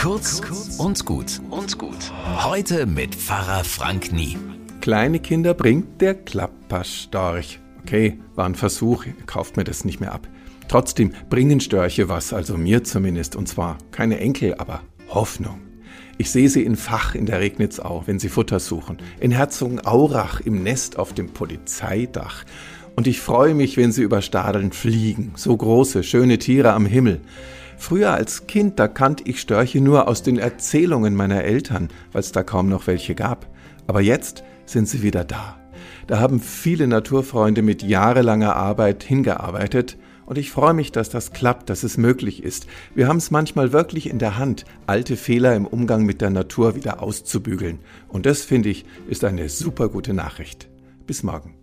Kurz und gut und gut. Heute mit Pfarrer Frank Nie. Kleine Kinder bringt der Klapperstorch. Okay, war ein Versuch, kauft mir das nicht mehr ab. Trotzdem bringen Störche was, also mir zumindest, und zwar keine Enkel, aber Hoffnung. Ich sehe sie in Fach in der Regnitzau, wenn sie Futter suchen, in Herzogenaurach im Nest auf dem Polizeidach. Und ich freue mich, wenn sie über Stadeln fliegen, so große, schöne Tiere am Himmel. Früher als Kind, da kannte ich Störche nur aus den Erzählungen meiner Eltern, weil es da kaum noch welche gab. Aber jetzt sind sie wieder da. Da haben viele Naturfreunde mit jahrelanger Arbeit hingearbeitet und ich freue mich, dass das klappt, dass es möglich ist. Wir haben es manchmal wirklich in der Hand, alte Fehler im Umgang mit der Natur wieder auszubügeln. Und das, finde ich, ist eine super gute Nachricht. Bis morgen.